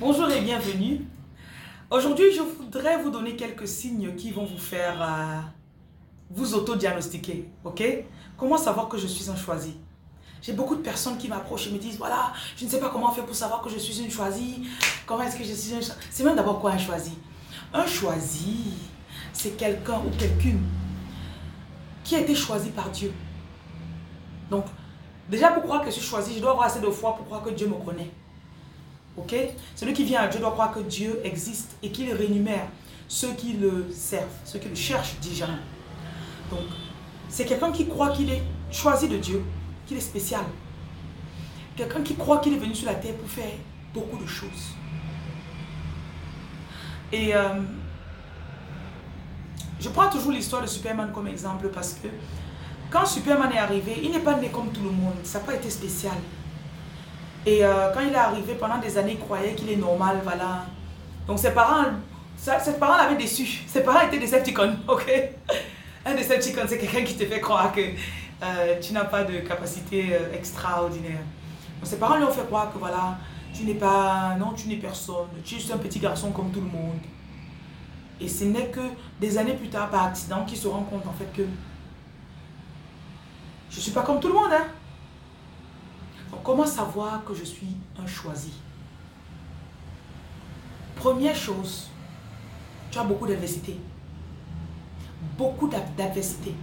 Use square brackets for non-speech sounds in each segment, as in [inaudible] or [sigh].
Bonjour et bienvenue. Aujourd'hui, je voudrais vous donner quelques signes qui vont vous faire euh, vous auto-diagnostiquer. Ok? Comment savoir que je suis un choisi? J'ai beaucoup de personnes qui m'approchent et me disent voilà, je ne sais pas comment faire pour savoir que je suis une choisie. Comment est-ce que je suis un choisi C'est même d'abord quoi un choisi? Un choisi, c'est quelqu'un ou quelqu'une qui a été choisi par Dieu. Donc, déjà pour croire que je suis choisi, je dois avoir assez de foi pour croire que Dieu me connaît. Ok? Celui qui vient à Dieu doit croire que Dieu existe et qu'il rémunère ceux qui le servent, ceux qui le cherchent déjà. Donc, c'est quelqu'un qui croit qu'il est choisi de Dieu, qu'il est spécial. Quelqu'un qui croit qu'il est venu sur la terre pour faire beaucoup de choses. Et euh, je prends toujours l'histoire de Superman comme exemple parce que quand Superman est arrivé, il n'est pas né comme tout le monde. Ça n'a pas été spécial. Et euh, quand il est arrivé, pendant des années, il croyait qu'il est normal, voilà. Donc ses parents, ses parents l'avaient déçu. Ses parents étaient Decepticons, [laughs] ok? Un Decepticon, c'est quelqu'un qui te fait croire que euh, tu n'as pas de capacité euh, extraordinaire. Ses parents lui ont fait croire que voilà, tu n'es pas, non, tu n'es personne. Tu es juste un petit garçon comme tout le monde. Et ce n'est que des années plus tard, par accident, qu'il se rend compte en fait que je ne suis pas comme tout le monde. Hein? Comment savoir que je suis un choisi? Première chose, tu as beaucoup d'adversité. Beaucoup d'adversité.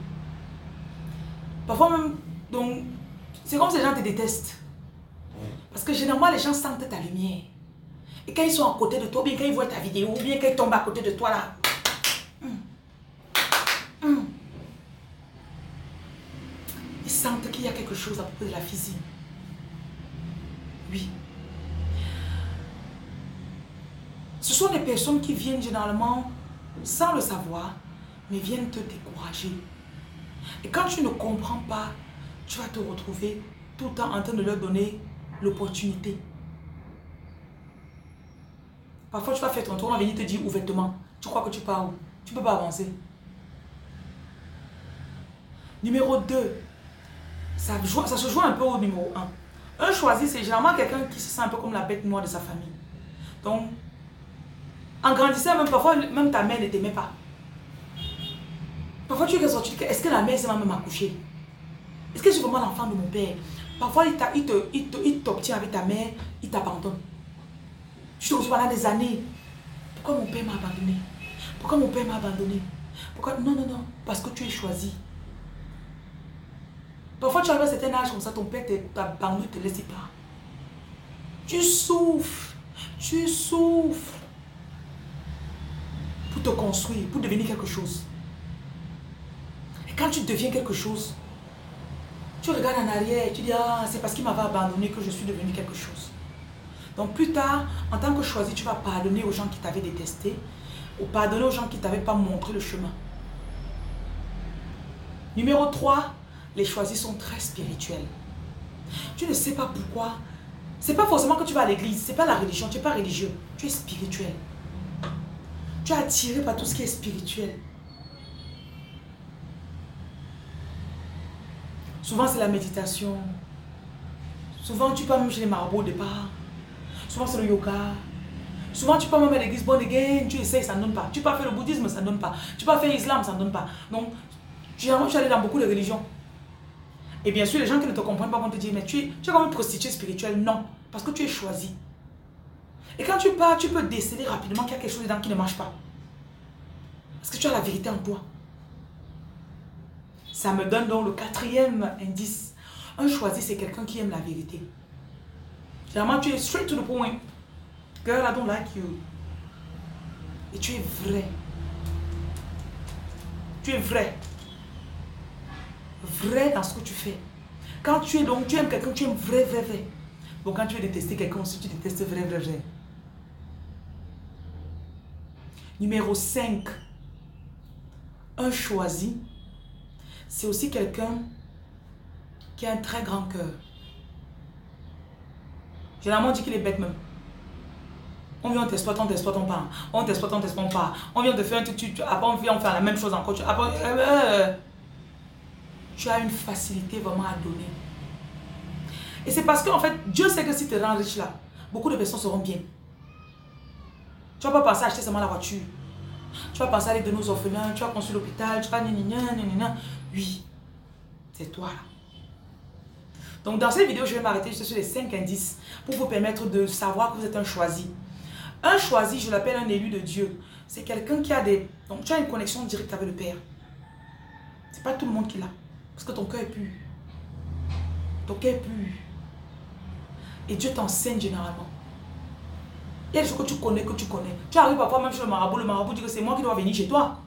Parfois même, donc, c'est comme si les gens te détestent. Parce que généralement, les gens sentent ta lumière. Et quand ils sont à côté de toi, ou bien quand ils voient ta vidéo, ou bien quand ils tombent à côté de toi là, hum, hum, ils sentent qu'il y a quelque chose à propos de la physique. Oui. Ce sont des personnes qui viennent généralement sans le savoir, mais viennent te décourager. Et quand tu ne comprends pas, tu vas te retrouver tout le temps en train de leur donner l'opportunité. Parfois, tu vas faire ton tour, on va venir te dire ouvertement, tu crois que tu pars où? Tu ne peux pas avancer. Numéro 2, ça, ça se joue un peu au numéro 1. Un choisi, c'est généralement quelqu'un qui se sent un peu comme la bête noire de sa famille. Donc, en grandissant, même parfois, même ta mère ne t'aimait pas. Parfois, tu es sorti, est-ce que la mère s'est même accouchée Est-ce que je suis vraiment l'enfant de mon père? Parfois, il t'obtient avec ta mère, il t'abandonne. Tu te retrouves pendant des années. Pourquoi mon père m'a abandonné? Pourquoi mon père m'a abandonné? Pourquoi? Non, non, non. Parce que tu es choisi. Parfois, tu arrives à un certain âge comme ça, ton père t'a ne te laisse pas. Tu souffres. Tu souffres. Pour te construire, pour devenir quelque chose. Et quand tu deviens quelque chose, tu regardes en arrière et tu dis, ah, c'est parce qu'il m'avait abandonné que je suis devenu quelque chose. Donc plus tard, en tant que choisi, tu vas pardonner aux gens qui t'avaient détesté ou pardonner aux gens qui ne t'avaient pas montré le chemin. Numéro 3, les choisis sont très spirituels. Tu ne sais pas pourquoi. C'est pas forcément que tu vas à l'église, c'est pas la religion, tu n'es pas religieux, tu es spirituel. Tu es attiré par tout ce qui est spirituel. Souvent c'est la méditation. Souvent tu pars même chez les marabouts au départ. Souvent c'est le yoga. Souvent tu pars même à l'église, bon again, tu essayes, ça ne donne pas. Tu peux faire le bouddhisme, ça ne donne pas. Tu peux faire l'islam, ça ne donne pas. Donc, généralement tu es allé dans beaucoup de religions. Et bien sûr, les gens qui ne te comprennent pas vont te dire, mais tu es, tu es comme une prostituée spirituelle. Non, parce que tu es choisi. Et quand tu pars, tu peux déceler rapidement qu'il y a quelque chose dedans qui ne marche pas. Parce que tu as la vérité en toi. Ça me donne donc le quatrième indice. Un choisi, c'est quelqu'un qui aime la vérité. Généralement, tu es straight to the point. Girl, I don't like you. Et tu es vrai. Tu es vrai vrai dans ce que tu fais. Quand tu es donc, tu aimes quelqu'un, tu aimes vrai, vrai, vrai. Bon, quand tu veux détester quelqu'un aussi, tu détestes vrai, vrai, vrai. Numéro 5. Un choisi, c'est aussi quelqu'un qui a un très grand cœur. Généralement, on dit qu'il est bête même. On vient, on t'exploite, on t'exploite, on part. On t'exploite, on t'exploite, on part. On vient te faire un truc, après on vient, on fait la même chose encore. Après, euh, euh, tu as une facilité vraiment à donner. Et c'est parce qu'en fait, Dieu sait que si tu es riche là, beaucoup de personnes seront bien. Tu vas pas penser à acheter seulement la voiture. Tu vas penser à aller de nos orphelins, tu vas construire l'hôpital, tu vas... Oui, c'est toi là. Donc dans cette vidéo, je vais m'arrêter juste sur les 5 indices pour vous permettre de savoir que vous êtes un choisi. Un choisi, je l'appelle un élu de Dieu. C'est quelqu'un qui a des... Donc tu as une connexion directe avec le Père. C'est pas tout le monde qui l'a. Parce que ton cœur est pur. Ton cœur est pur. Et Dieu t'enseigne généralement. Il y a des choses que tu connais, que tu connais. Tu arrives parfois même chez le marabout, le marabout dit que c'est moi qui dois venir chez toi.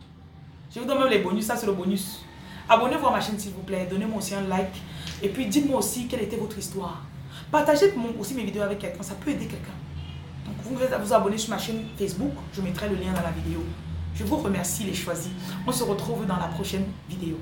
Je vous donne même les bonus, ça c'est le bonus. Abonnez-vous à ma chaîne s'il vous plaît, donnez-moi aussi un like. Et puis dites-moi aussi quelle était votre histoire. Partagez aussi mes vidéos avec quelqu'un, ça peut aider quelqu'un. Donc vous pouvez vous abonner sur ma chaîne Facebook, je mettrai le lien dans la vidéo. Je vous remercie les choisis. On se retrouve dans la prochaine vidéo.